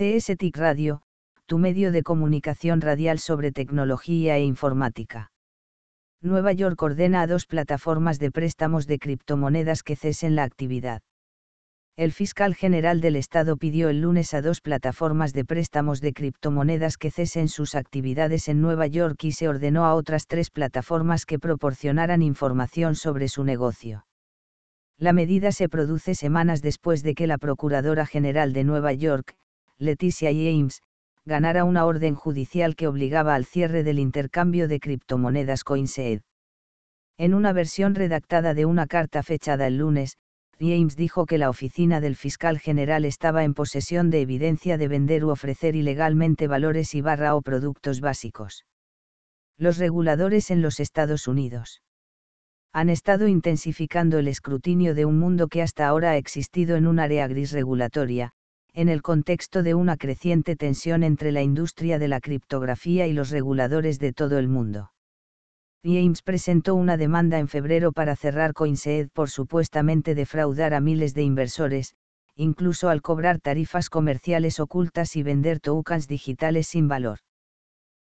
CSTIC Radio, tu medio de comunicación radial sobre tecnología e informática. Nueva York ordena a dos plataformas de préstamos de criptomonedas que cesen la actividad. El fiscal general del Estado pidió el lunes a dos plataformas de préstamos de criptomonedas que cesen sus actividades en Nueva York y se ordenó a otras tres plataformas que proporcionaran información sobre su negocio. La medida se produce semanas después de que la Procuradora General de Nueva York, Leticia James, ganara una orden judicial que obligaba al cierre del intercambio de criptomonedas CoinSed. En una versión redactada de una carta fechada el lunes, James dijo que la oficina del fiscal general estaba en posesión de evidencia de vender u ofrecer ilegalmente valores y barra o productos básicos. Los reguladores en los Estados Unidos han estado intensificando el escrutinio de un mundo que hasta ahora ha existido en un área gris regulatoria, en el contexto de una creciente tensión entre la industria de la criptografía y los reguladores de todo el mundo. James presentó una demanda en febrero para cerrar CoinSeed por supuestamente defraudar a miles de inversores, incluso al cobrar tarifas comerciales ocultas y vender tokens digitales sin valor.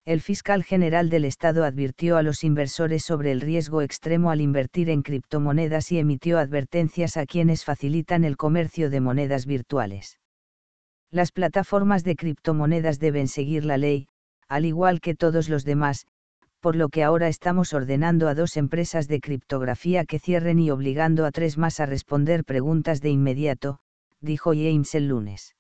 El fiscal general del Estado advirtió a los inversores sobre el riesgo extremo al invertir en criptomonedas y emitió advertencias a quienes facilitan el comercio de monedas virtuales. Las plataformas de criptomonedas deben seguir la ley, al igual que todos los demás, por lo que ahora estamos ordenando a dos empresas de criptografía que cierren y obligando a tres más a responder preguntas de inmediato, dijo James el lunes.